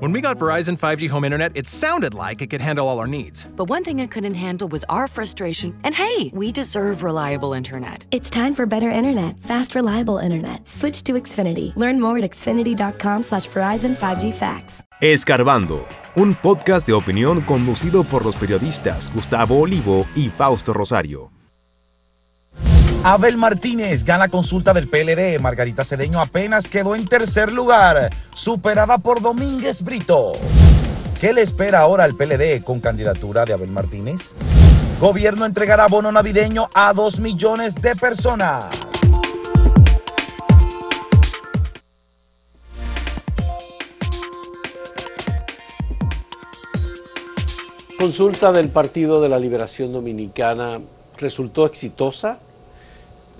When we got Verizon 5G home internet, it sounded like it could handle all our needs. But one thing it couldn't handle was our frustration. And hey, we deserve reliable internet. It's time for better internet, fast, reliable internet. Switch to Xfinity. Learn more at xfinity.com slash Verizon 5G Facts. Escarbando, un podcast de opinión conducido por los periodistas Gustavo Olivo y Fausto Rosario. Abel Martínez gana consulta del PLD. Margarita Cedeño apenas quedó en tercer lugar, superada por Domínguez Brito. ¿Qué le espera ahora al PLD con candidatura de Abel Martínez? Gobierno entregará bono navideño a dos millones de personas. Consulta del Partido de la Liberación Dominicana resultó exitosa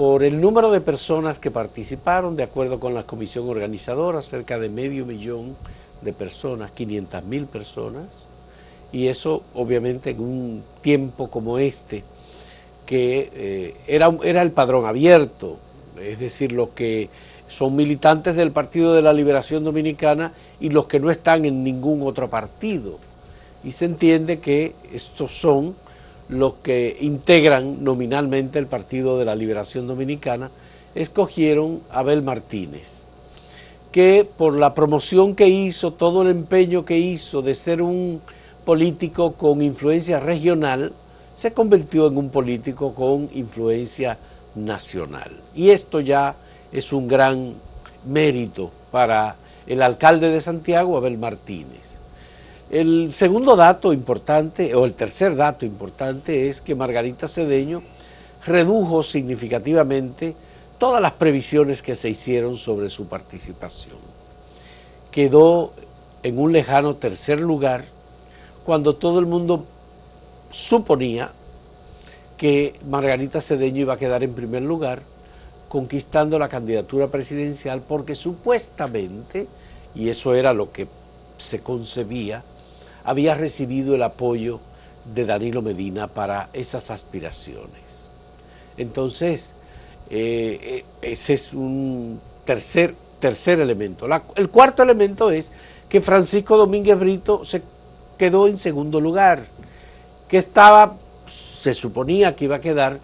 por el número de personas que participaron, de acuerdo con la comisión organizadora, cerca de medio millón de personas, 500 mil personas, y eso obviamente en un tiempo como este, que eh, era, era el padrón abierto, es decir, los que son militantes del Partido de la Liberación Dominicana y los que no están en ningún otro partido. Y se entiende que estos son los que integran nominalmente el Partido de la Liberación Dominicana, escogieron a Abel Martínez, que por la promoción que hizo, todo el empeño que hizo de ser un político con influencia regional, se convirtió en un político con influencia nacional. Y esto ya es un gran mérito para el alcalde de Santiago, Abel Martínez. El segundo dato importante, o el tercer dato importante, es que Margarita Cedeño redujo significativamente todas las previsiones que se hicieron sobre su participación. Quedó en un lejano tercer lugar cuando todo el mundo suponía que Margarita Cedeño iba a quedar en primer lugar, conquistando la candidatura presidencial, porque supuestamente, y eso era lo que se concebía, había recibido el apoyo de Danilo Medina para esas aspiraciones. Entonces, eh, eh, ese es un tercer, tercer elemento. el cuarto elemento es que Francisco Domínguez Brito se quedó en segundo lugar, que estaba, se suponía que iba a quedar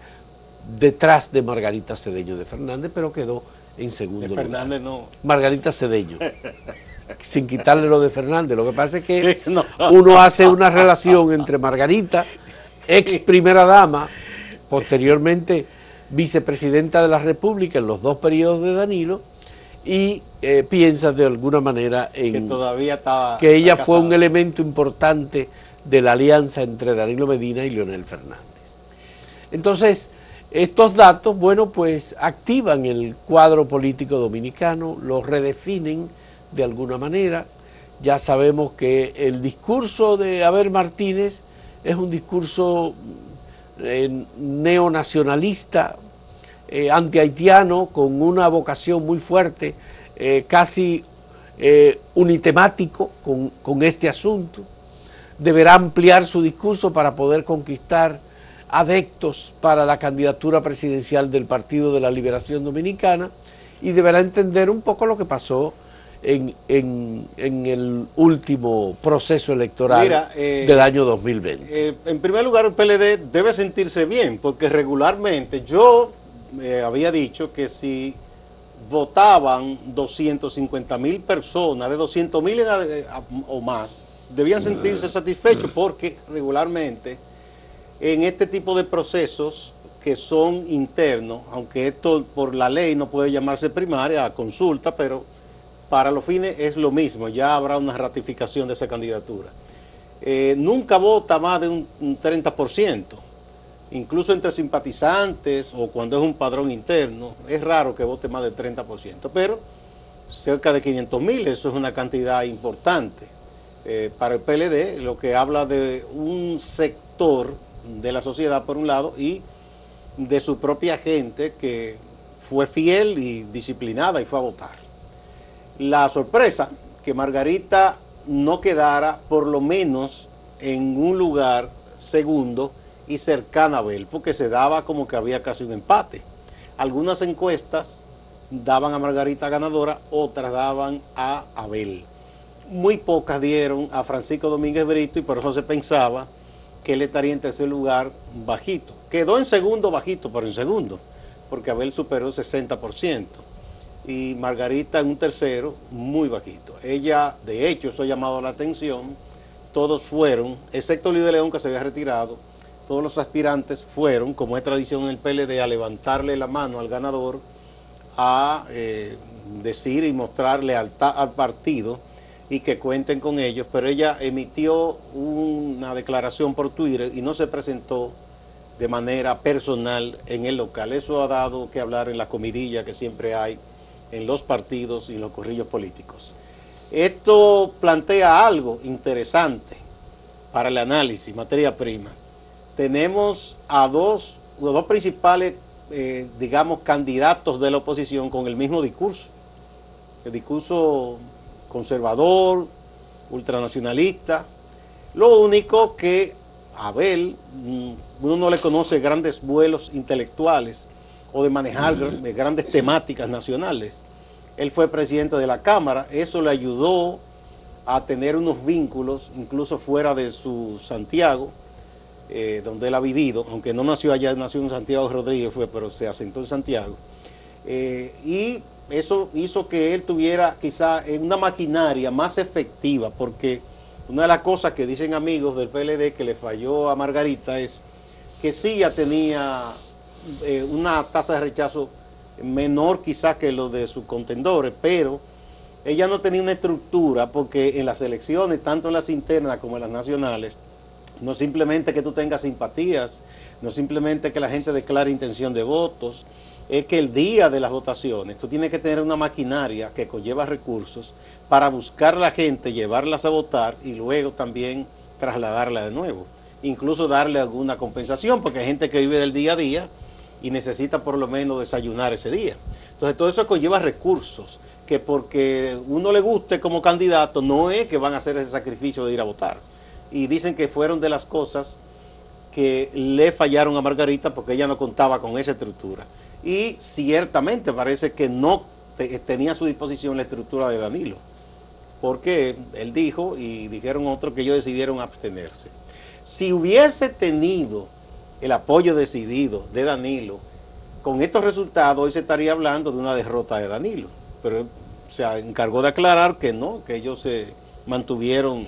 detrás de Margarita Cedeño de Fernández, pero quedó en segundo de Fernández no. Margarita Cedeño. sin quitarle lo de Fernández. Lo que pasa es que uno hace una relación entre Margarita, ex primera dama, posteriormente vicepresidenta de la República en los dos periodos de Danilo, y eh, piensa de alguna manera en que, todavía estaba que ella fue un elemento importante de la alianza entre Danilo Medina y Leonel Fernández. Entonces, estos datos, bueno, pues activan el cuadro político dominicano, lo redefinen de alguna manera. Ya sabemos que el discurso de Abel Martínez es un discurso eh, neonacionalista, eh, antihaitiano, con una vocación muy fuerte, eh, casi unitemático con, con este asunto. Deberá ampliar su discurso para poder conquistar adeptos para la candidatura presidencial del Partido de la Liberación Dominicana y deberá entender un poco lo que pasó en, en, el último proceso electoral eh, del año 2020? Eh, en primer lugar, el PLD debe sentirse bien, porque regularmente yo eh, había dicho que si votaban 250 mil personas, de 200 mil o más, debían sentirse satisfechos porque regularmente en este tipo de procesos que son internos, aunque esto por la ley no puede llamarse primaria, consulta, pero para los fines es lo mismo, ya habrá una ratificación de esa candidatura. Eh, nunca vota más de un, 30%, incluso entre simpatizantes o cuando es un padrón interno, es raro que vote más del 30%, pero cerca de 500 mil, eso es una cantidad importante eh, para el PLD, lo que habla de un sector de la sociedad por un lado y de su propia gente que fue fiel y disciplinada y fue a votar la sorpresa que Margarita no quedara por lo menos en un lugar segundo y cercana a Abel, porque se daba como que había casi un empate. Algunas encuestas daban a Margarita ganadora, otras daban a Abel. muy pocas dieron a Francisco Domínguez Brito y por eso se pensaba que él estaría en tercer lugar bajito. Quedó en segundo bajito, pero en segundo, porque Abel superó el 60%. Y Margarita en un tercero muy bajito. Ella, de hecho, eso ha llamado la atención. Todos fueron, excepto de León que se había retirado, todos los aspirantes fueron, como es tradición en el PLD, a levantarle la mano al ganador, a eh, decir y mostrar lealtad al partido y que cuenten con ellos, pero ella emitió una declaración por Twitter y no se presentó de manera personal en el local. Eso ha dado que hablar en la comidilla que siempre hay en los partidos y los corrillos políticos. Esto plantea algo interesante para el análisis, materia prima. Tenemos a dos, los dos principales, eh, digamos, candidatos de la oposición con el mismo discurso. El discurso conservador, ultranacionalista. Lo único que Abel, mm, uno no le conoce grandes vuelos intelectuales o de manejar grandes temáticas nacionales. Él fue presidente de la Cámara, eso le ayudó a tener unos vínculos, incluso fuera de su Santiago, eh, donde él ha vivido, aunque no nació allá, nació en Santiago Rodríguez, fue, pero se asentó en Santiago. Eh, y eso hizo que él tuviera quizá una maquinaria más efectiva, porque una de las cosas que dicen amigos del PLD que le falló a Margarita es que sí ya tenía eh, una tasa de rechazo menor quizá que lo de sus contendores, pero ella no tenía una estructura porque en las elecciones, tanto en las internas como en las nacionales, no simplemente que tú tengas simpatías, no simplemente que la gente declare intención de votos, es que el día de las votaciones tú tienes que tener una maquinaria que conlleva recursos para buscar a la gente, llevarlas a votar y luego también trasladarla de nuevo. Incluso darle alguna compensación, porque hay gente que vive del día a día y necesita por lo menos desayunar ese día. Entonces todo eso conlleva recursos, que porque uno le guste como candidato no es que van a hacer ese sacrificio de ir a votar. Y dicen que fueron de las cosas que le fallaron a Margarita porque ella no contaba con esa estructura y ciertamente parece que no tenía a su disposición la estructura de Danilo, porque él dijo y dijeron otros que ellos decidieron abstenerse. Si hubiese tenido el apoyo decidido de Danilo, con estos resultados hoy se estaría hablando de una derrota de Danilo, pero se encargó de aclarar que no, que ellos se mantuvieron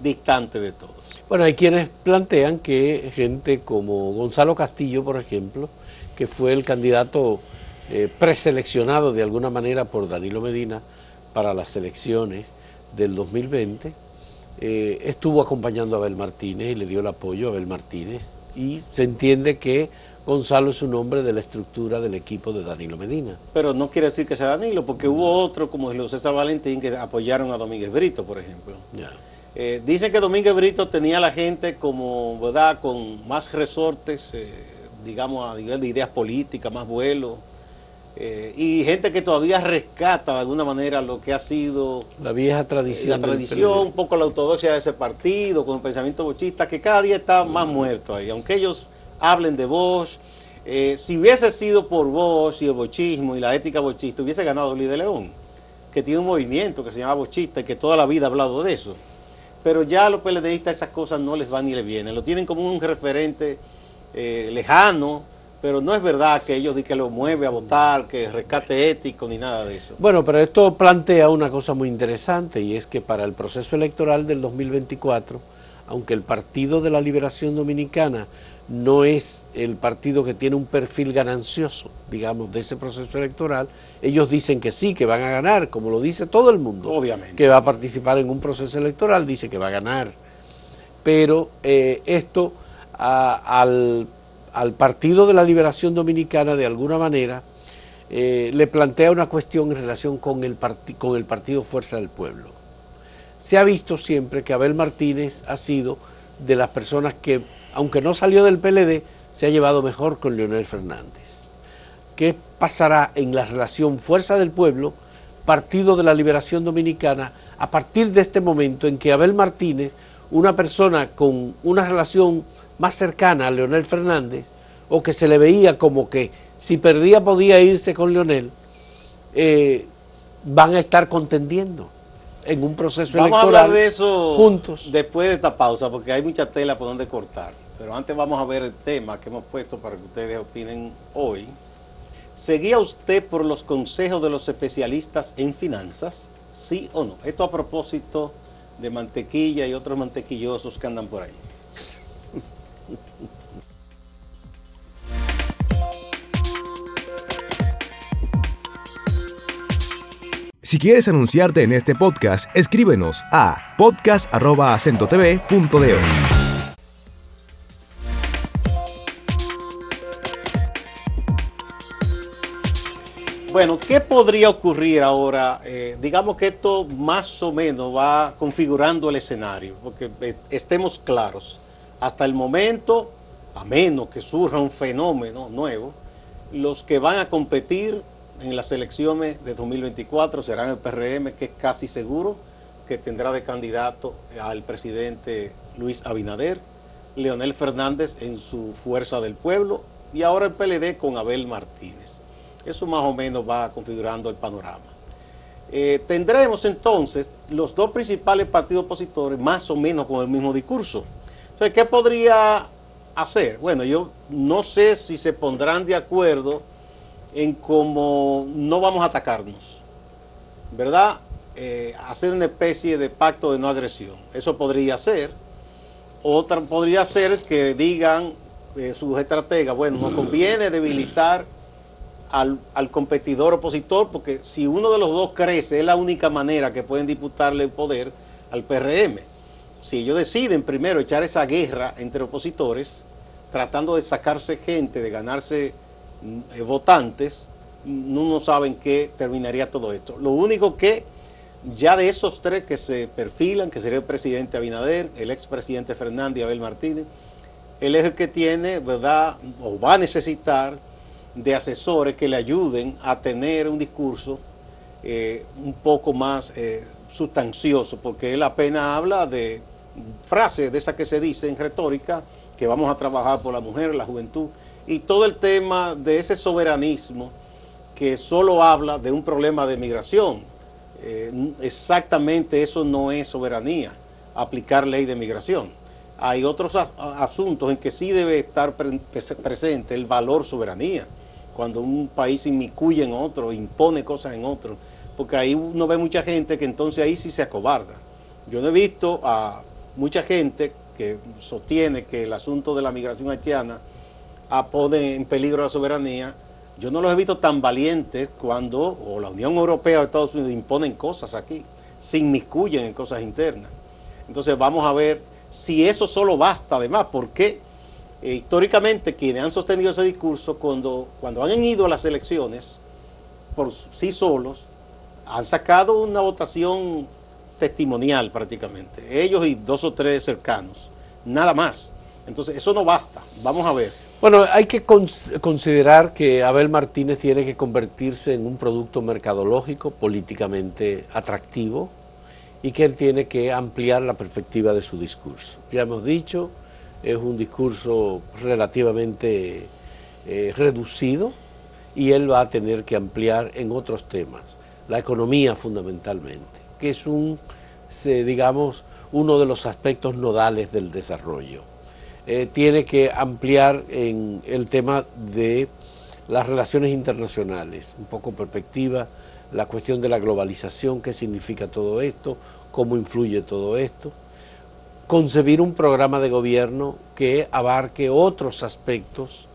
distantes de todos. Bueno, hay quienes plantean que gente como Gonzalo Castillo, por ejemplo, que fue el candidato eh, preseleccionado de alguna manera por Danilo Medina para las elecciones del 2020, eh, estuvo acompañando a Abel Martínez y le dio el apoyo a Abel Martínez y se entiende que Gonzalo es un hombre de la estructura del equipo de Danilo Medina. Pero no quiere decir que sea Danilo, porque hubo otro como Julio César Valentín que apoyaron a Domínguez Brito, por ejemplo. Eh, dicen que Domínguez Brito tenía a la gente como, ¿verdad?, con más resortes digamos, a nivel de ideas políticas, más vuelo. Eh, y gente que todavía rescata de alguna manera lo que ha sido la vieja tradición. La tradición, un poco la ortodoxia de ese partido, con el pensamiento bochista, que cada día está más muerto ahí. Aunque ellos hablen de Bosch, eh, si hubiese sido por Bosch y el bochismo y la ética bochista, hubiese ganado Luis de León, que tiene un movimiento que se llama bochista y que toda la vida ha hablado de eso. Pero ya a los PLDistas esas cosas no les van ni les vienen, lo tienen como un referente eh, lejano, pero no es verdad que ellos di que lo mueve a votar, que rescate ético ni nada de eso. Bueno, pero esto plantea una cosa muy interesante y es que para el proceso electoral del 2024, aunque el Partido de la Liberación Dominicana no es el partido que tiene un perfil ganancioso, digamos, de ese proceso electoral, ellos dicen que sí, que van a ganar, como lo dice todo el mundo. Obviamente. Que va a participar en un proceso electoral, dice que va a ganar. Pero eh, esto al, Partido de la Liberación Dominicana de alguna manera eh, le plantea una cuestión en relación con el, con el Partido Fuerza del Pueblo. Se ha visto siempre que Abel Martínez ha sido de las personas que, aunque no salió del PLD, se ha llevado mejor con Leonel Fernández. ¿Qué pasará en la relación Fuerza del Pueblo, Partido de la Liberación Dominicana, a partir de este momento en que Abel Martínez, una persona con una relación más cercana a Leonel Fernández, o que se le veía como que si perdía podía irse con Leonel, eh, van a estar contendiendo en un proceso Vamos a electoral hablar de eso juntos. después de esta pausa, porque hay mucha tela por donde cortar. Pero antes vamos a ver el tema que hemos puesto para que ustedes opinen hoy. ¿Seguía usted por los consejos de los especialistas en finanzas? ¿Sí o no? Esto a propósito de mantequilla y otros mantequillosos que andan por ahí. Si quieres anunciarte en este podcast, escríbenos a podcast.acentotv.de. Bueno, ¿qué podría ocurrir ahora? Eh, digamos que esto más o menos va configurando el escenario, porque eh, estemos claros. Hasta el momento, a menos que surja un fenómeno nuevo, los que van a competir en las elecciones de 2024 serán el PRM, que es casi seguro que tendrá de candidato al presidente Luis Abinader, Leonel Fernández en su Fuerza del Pueblo y ahora el PLD con Abel Martínez. Eso más o menos va configurando el panorama. Eh, tendremos entonces los dos principales partidos opositores más o menos con el mismo discurso. Entonces, ¿qué podría hacer? Bueno, yo no sé si se pondrán de acuerdo en cómo no vamos a atacarnos, ¿verdad? Eh, hacer una especie de pacto de no agresión. Eso podría ser. Otra podría ser que digan eh, sus estrategas, bueno, nos conviene debilitar al, al, competidor opositor, porque si uno de los dos crece, es la única manera que pueden disputarle el poder al PRM. Si ellos deciden primero echar esa guerra entre opositores, tratando de sacarse gente, de ganarse votantes, no, saben qué terminaría todo esto. Lo único que ya de esos tres que se perfilan, que sería el presidente Abinader, el expresidente Fernández y Abel Martínez, él es el que tiene, ¿verdad?, o va a necesitar de asesores que le ayuden a tener un discurso eh, un poco más eh, sustancioso, porque él apenas habla de frases de esas que se dice en retórica, que vamos a trabajar por la mujer, la juventud, y todo el tema de ese soberanismo que solo habla de un problema de migración. Eh, exactamente eso no es soberanía, aplicar ley de migración. Hay otros asuntos en que sí debe estar pre presente el valor soberanía cuando un país inmiscuye en otro, impone cosas en otro, porque ahí uno ve mucha gente que entonces ahí sí se acobarda. Yo no he visto a mucha gente que sostiene que el asunto de la migración haitiana pone en peligro la soberanía. Yo no los he visto tan valientes cuando o la Unión Europea o Estados Unidos imponen cosas aquí, se inmiscuyen en cosas internas. Entonces vamos a ver si eso solo basta además, porque eh, históricamente quienes han sostenido ese discurso cuando, cuando han ido a las elecciones por sí solos, han sacado una votación testimonial prácticamente, ellos y dos o tres cercanos, nada más. Entonces eso no basta, vamos a ver. Bueno, hay que considerar que Abel Martínez tiene que convertirse en un producto mercadológico políticamente atractivo y que él tiene que ampliar la perspectiva de su discurso. Ya hemos dicho, es un discurso relativamente eh, reducido y él va a tener que ampliar en otros temas, la economía fundamentalmente, que es un, digamos, uno de los aspectos nodales del desarrollo. Eh, tiene que ampliar en el tema de las relaciones internacionales, un poco perspectiva, la cuestión de la globalización, qué significa todo esto, cómo influye todo esto, concebir un programa de gobierno que abarque otros aspectos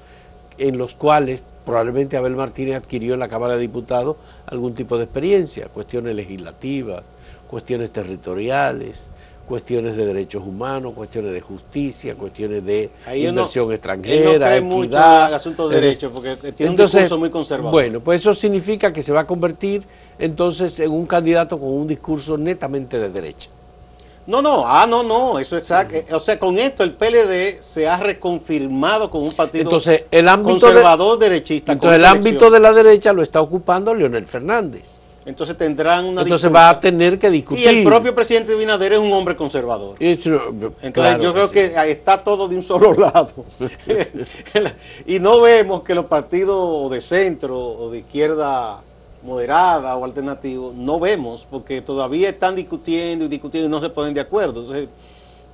en los cuales probablemente Abel Martínez adquirió en la Cámara de Diputados algún tipo de experiencia, cuestiones legislativas, cuestiones territoriales, cuestiones de derechos humanos, cuestiones de justicia, cuestiones de Ahí inversión no, extranjera, no mucho equidad. en asunto de derechos, porque tiene Entonces, un discurso muy conservador. Bueno, pues eso significa que se va a convertir entonces en un candidato con un discurso netamente de derecha. No, no, ah, no, no, eso es exacto. O sea, con esto el PLD se ha reconfirmado como un partido Entonces, el ámbito conservador de, derechista. Entonces, el ámbito de la derecha lo está ocupando Leonel Fernández. Entonces tendrán una Entonces disputa. va a tener que discutir. Y el propio presidente Binader es un hombre conservador. Entonces claro yo creo sí. que ahí está todo de un solo lado. y no vemos que los partidos de centro o de izquierda moderada o alternativo, no vemos, porque todavía están discutiendo y discutiendo y no se ponen de acuerdo. Entonces,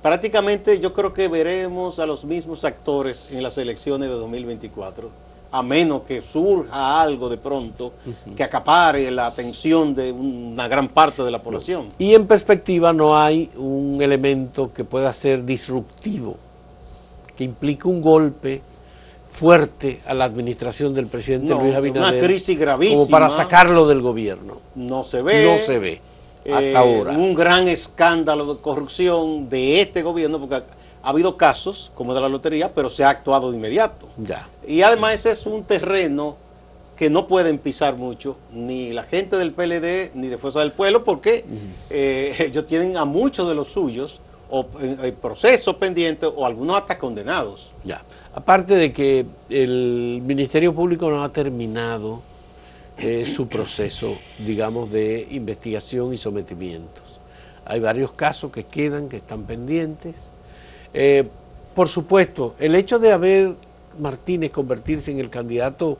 prácticamente yo creo que veremos a los mismos actores en las elecciones de 2024, a menos que surja algo de pronto que acapare la atención de una gran parte de la población. Y en perspectiva no hay un elemento que pueda ser disruptivo, que implique un golpe fuerte a la administración del presidente No, Luis Abinader. una crisis gravísima. Como para sacarlo del gobierno. No se ve. No se ve hasta eh, ahora. Un gran escándalo de corrupción de este gobierno, porque ha, ha habido casos como de la lotería, pero se ha actuado de inmediato. Ya. Y además ese es un terreno que no pueden pisar mucho ni la gente del PLD ni de Fuerza del Pueblo, porque eh, ellos tienen a muchos de los suyos o en, en proceso pendiente o algunos hasta condenados. Ya. Aparte de que el Ministerio Público no ha terminado eh, su proceso, digamos, de investigación y sometimientos. Hay varios casos que quedan, que están pendientes. Eh, por supuesto, el hecho de haber Martínez convertirse en el candidato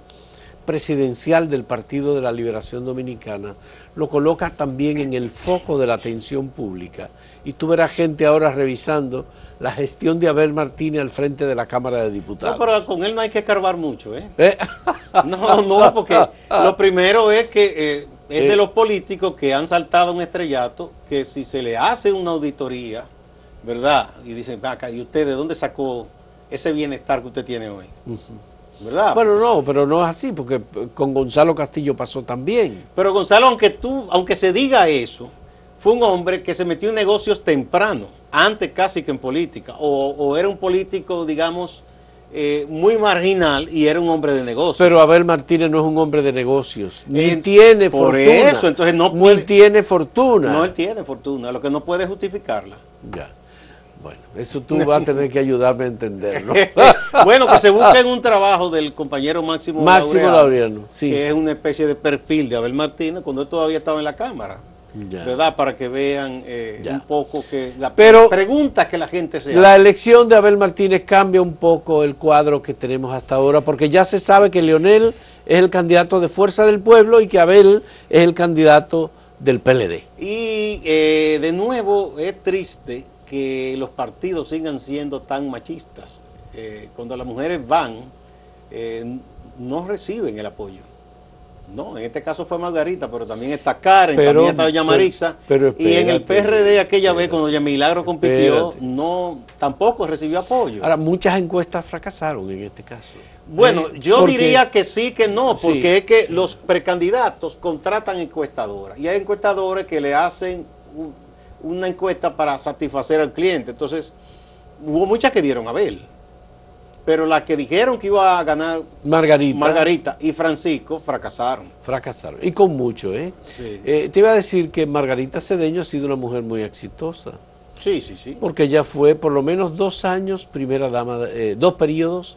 presidencial del Partido de la Liberación Dominicana lo coloca también en el foco de la atención pública. Y tú verás gente ahora revisando la gestión de Abel Martínez al frente de la Cámara de Diputados. No, pero con él no hay que escarbar mucho, ¿eh? ¿Eh? No, no, porque lo primero es que eh, es Eh. de los políticos que han saltado un estrellato, que si se le hace una auditoría, ¿verdad? Y dicen, "Ven acá, ¿y usted de dónde sacó ese bienestar que usted tiene hoy? ¿Verdad? Bueno, no, pero no es así, porque con Gonzalo Castillo pasó también. Pero Gonzalo, aunque tú, aunque se diga eso, fue un hombre que se metió en negocios temprano, antes casi que en política, o, o era un político, digamos, eh, muy marginal y era un hombre de negocios. Pero Abel Martínez no es un hombre de negocios, ni En- tiene por fortuna. eso, entonces no Ni puede- tiene fortuna. no, él tiene fortuna, lo que no puede justificarla. Ya. Bueno, eso tú vas a tener que ayudarme a entender, ¿no? bueno, que se busque en un trabajo del compañero Máximo, Máximo Laureano, sí. que es una especie de perfil de Abel Martínez cuando él todavía estaba en la Cámara. Ya. ¿Verdad? Para que vean eh, un poco que la Pero- preguntas que la gente se La hace. elección de Abel Martínez cambia un poco el cuadro que tenemos hasta ahora, porque ya se sabe que Leonel es el candidato de Fuerza del Pueblo y que Abel es el candidato del PLD. Y eh, de nuevo es triste que los partidos sigan siendo tan machistas. Eh, cuando las mujeres van, eh, no reciben el apoyo. No, en este caso fue Margarita, pero también está Karen, Pero- también está Doña pero- pero y en el PRD aquella vez, cuando Doña Milagro compitió, espérate. no tampoco recibió apoyo. Ahora, muchas encuestas fracasaron en este caso. Bueno, Eh, yo porque- diría que sí, que no, porque Sí. es que los precandidatos contratan encuestadoras y hay encuestadores que le hacen una encuesta para satisfacer al cliente. Entonces, hubo muchas que dieron a Abel, pero las que dijeron que iba a ganar Margarita. Margarita y Francisco fracasaron. Fracasaron. Y con mucho, ¿eh? Sí. Eh, Te iba a decir que Margarita Cedeño ha sido una mujer muy exitosa, Sí, sí, sí. porque ella fue por lo menos dos años primera dama, eh, dos periodos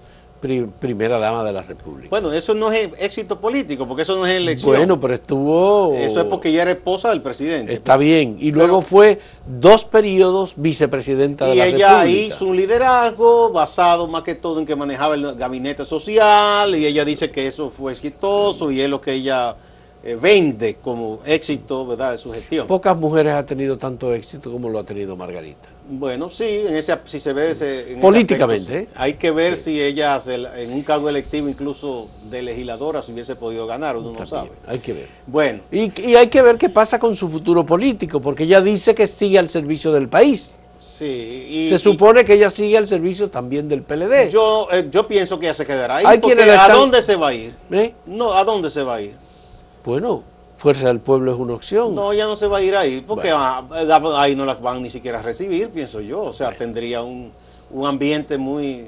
primera dama de la República. Bueno, eso no es éxito político, porque eso no es elección. Bueno, pero estuvo... Eso es porque ella era esposa del presidente. Está bien. Y luego Pero- fue dos periodos vicepresidenta de Y la ella República. hizo un liderazgo basado más que todo en que manejaba el gabinete social y ella dice que eso fue exitoso y es lo que ella eh, vende como éxito ¿verdad? de su gestión. Pocas mujeres han tenido tanto éxito como lo ha tenido Margarita. Bueno, sí, en ese, si se ve ese, en ese Políticamente, aspecto, sí. ¿eh? Hay que ver si ella en un cargo electivo incluso de legisladora se hubiese podido ganar, uno no sabe. Hay que ver. Bueno, Y, y hay que ver qué pasa con su futuro político, porque ella dice que sigue al servicio del país. sí. Y, Se y supone que ella sigue al servicio también del PLD. yo, eh, yo pienso que ella se quedará ahí. Hay porque ¿A dónde se va a ir? ¿Eh? No, ¿a dónde se va a ir? Bueno, Fuerza del Pueblo es una opción. No, ella no se va a ir ahí, porque Bueno. ah, ahí no la van ni siquiera a recibir, pienso yo. O sea, Bueno. tendría un, un ambiente muy,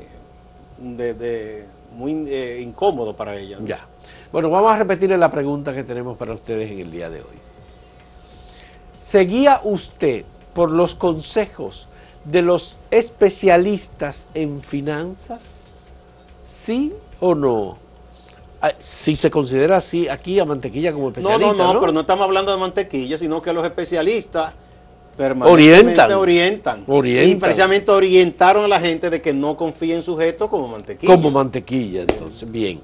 de, de- muy eh, incómodo para ella. ¿no? Ya. Bueno, vamos a repetirle la pregunta que tenemos para ustedes en el día de hoy. ¿Seguía usted por los consejos de los especialistas en finanzas? ¿Sí o no? Ah, Si se considera así aquí a Mantequilla como No, especialista, no, no, pero no estamos hablando de mantequilla, sino que los especialistas permanentemente Orientan. orientan. Orientan. Y precisamente orientaron a la gente de que no confíe en sujetos como mantequilla. Como mantequilla, entonces. Bien.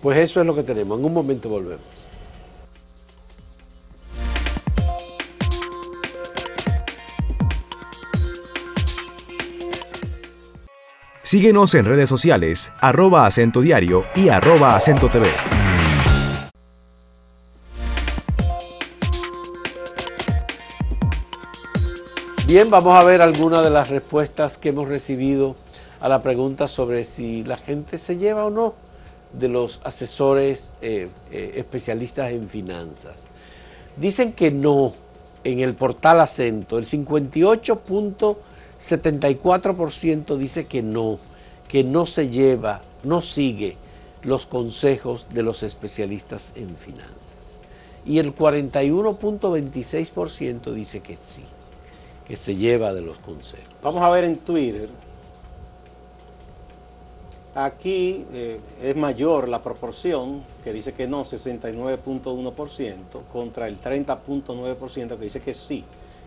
Pues eso es lo que tenemos. En un momento volvemos. Síguenos en redes sociales, arroba acento diario y arroba acento TV. Bien, vamos a ver algunas de las respuestas que hemos recibido a la pregunta sobre si la gente se lleva o no de los asesores eh, eh, especialistas en finanzas. Dicen que no en el portal acento, el 58.74% dice que no, que no se lleva, no sigue los consejos de los especialistas en finanzas. Y el 41.26% dice que sí que se lleva de los consejos. Vamos a ver en Twitter. Aquí eh, es mayor la proporción que dice que no, 69.1% contra el 30.9% que dice que sí,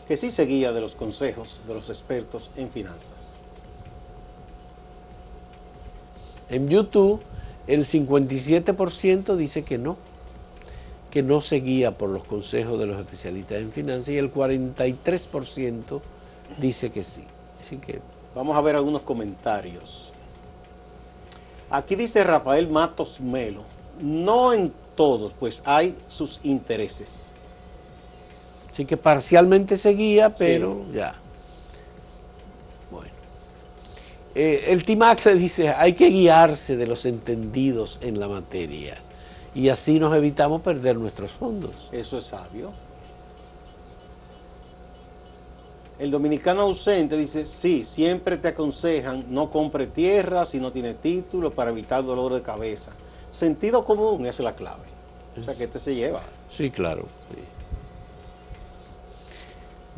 que sí se guía de los consejos de los expertos en finanzas. En YouTube el 57% dice que no, que no se guía por los consejos de los especialistas en finanzas y el 43% dice que sí. Así que vamos a ver algunos comentarios. Aquí dice Rafael Matos Melo, no en todos, pues hay sus intereses. Así que parcialmente se guía, pero ya. Bueno. Eh, el TIMAX dice, hay que guiarse de los entendidos en la materia y así nos evitamos perder nuestros fondos. Eso es sabio. El dominicano ausente dice, sí, siempre te aconsejan no compre tierra si no tiene título para evitar dolor de cabeza. Sentido común es la clave. O sea que este se lleva. Sí, claro.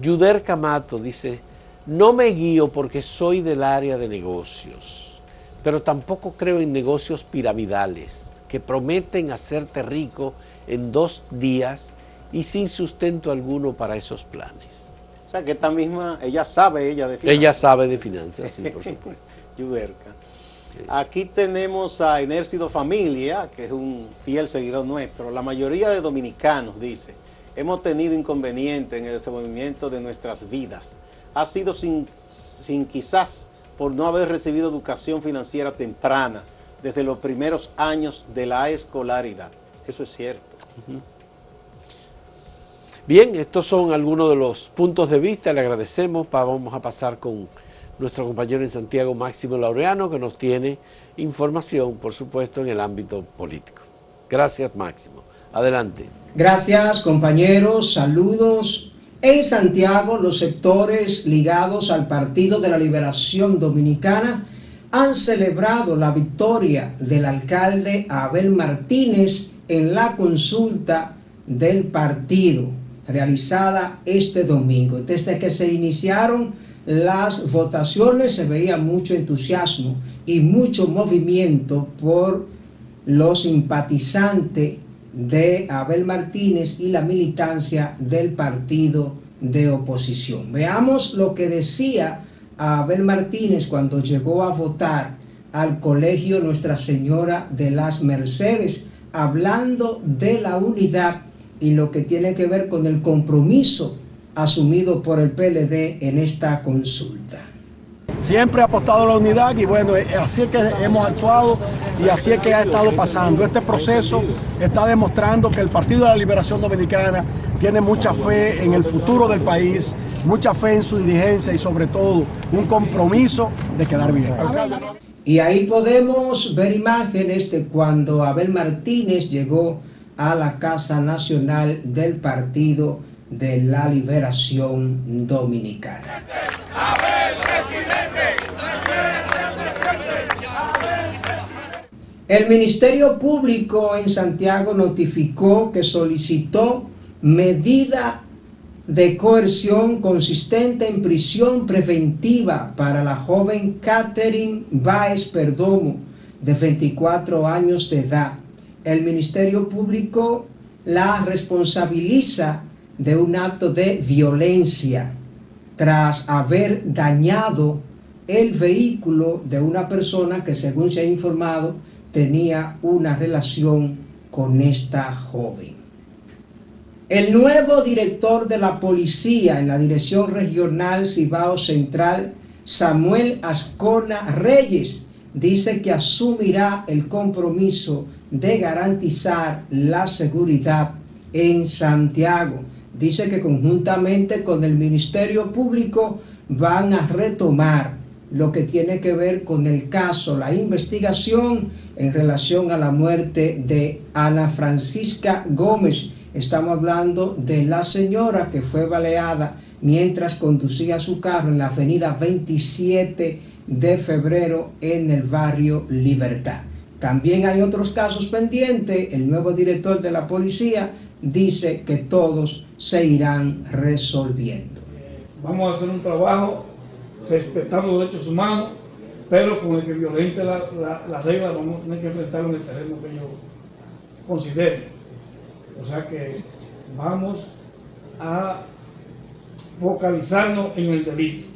Yuder Camato dice, no me guío porque soy del área de negocios, pero tampoco creo en negocios piramidales que prometen hacerte rico en dos días y sin sustento alguno para esos planes. O sea, que esta misma, ella sabe ella de finanzas. Ella sabe de finanzas, sí, por supuesto. Yuberca. Aquí tenemos a Enércido Familia, que es un fiel seguidor nuestro. La mayoría de dominicanos, dice, hemos tenido inconveniente en el desenvolvimiento de nuestras vidas. Ha sido sin, sin quizás por no haber recibido educación financiera temprana desde los primeros años de la escolaridad. Eso es cierto. Bien, estos son algunos de los puntos de vista. Le agradecemos. Vamos a pasar con nuestro compañero en Santiago, Máximo Laureano, que nos tiene información, por supuesto, en el ámbito político. Gracias, Máximo. Adelante. Gracias, compañeros. Saludos. En Santiago, los sectores ligados al Partido de la Liberación Dominicana han celebrado la victoria del alcalde Abel Martínez en la consulta del partido realizada este domingo. Desde que se iniciaron las votaciones se veía mucho entusiasmo y mucho movimiento por los simpatizantes de Abel Martínez y la militancia del partido de oposición. Veamos lo que decía Abel Martínez cuando llegó a votar al colegio Nuestra Señora de las Mercedes, hablando de la unidad y lo que tiene que ver con el compromiso asumido por el PLD en esta consulta. Siempre ha apostado a la unidad y bueno, así es que hemos actuado y así es que ha estado pasando. Este proceso está demostrando que el Partido de la Liberación Dominicana tiene mucha fe en el futuro del país, mucha fe en su dirigencia y sobre todo un compromiso de quedar bien. Y ahí podemos ver imágenes de cuando Abel Martínez llegó a la Casa Nacional del Partido de la Liberación Dominicana. El Ministerio Público en Santiago notificó que solicitó medida de coerción consistente en prisión preventiva para la joven Catherine Baez Perdomo, de 24 años de edad. El Ministerio Público la responsabiliza de un acto de violencia tras haber dañado el vehículo de una persona que según se ha informado tenía una relación con esta joven. El nuevo director de la policía en la Dirección Regional Cibao Central Samuel Ascona Reyes, dice que asumirá el compromiso de garantizar la seguridad en Santiago. Dice que conjuntamente con el Ministerio Público van a retomar lo que tiene que ver con el caso, la investigación en relación a la muerte de Ana Francisca Gómez. Estamos hablando de la señora que fue baleada mientras conducía su carro en la avenida 27 de febrero en el barrio Libertad. También hay otros casos pendientes. El nuevo director de la policía dice que todos se irán resolviendo. Vamos a hacer un trabajo respetando los derechos humanos, pero con el que violente la, la, regla vamos a tener que enfrentarlo en el terreno que yo considere. O sea que vamos a focalizarnos en el delito.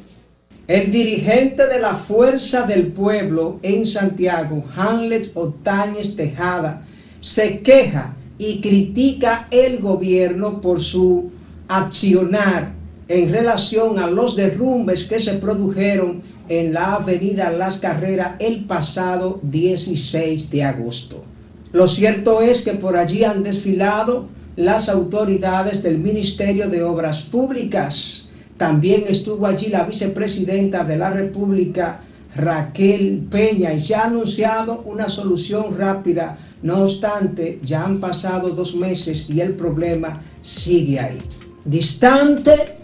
El dirigente de la Fuerza del Pueblo en Santiago, Hamlet Otañez Tejada, se queja y critica el gobierno por su accionar en relación a los derrumbes que se produjeron en la avenida Las Carreras el pasado 16 de agosto. Lo cierto es que por allí han desfilado las autoridades del Ministerio de Obras Públicas. También estuvo allí la vicepresidenta de la República, Raquel Peña, y se ha anunciado una solución rápida. No obstante, ya han pasado dos meses y el problema sigue ahí. Distante,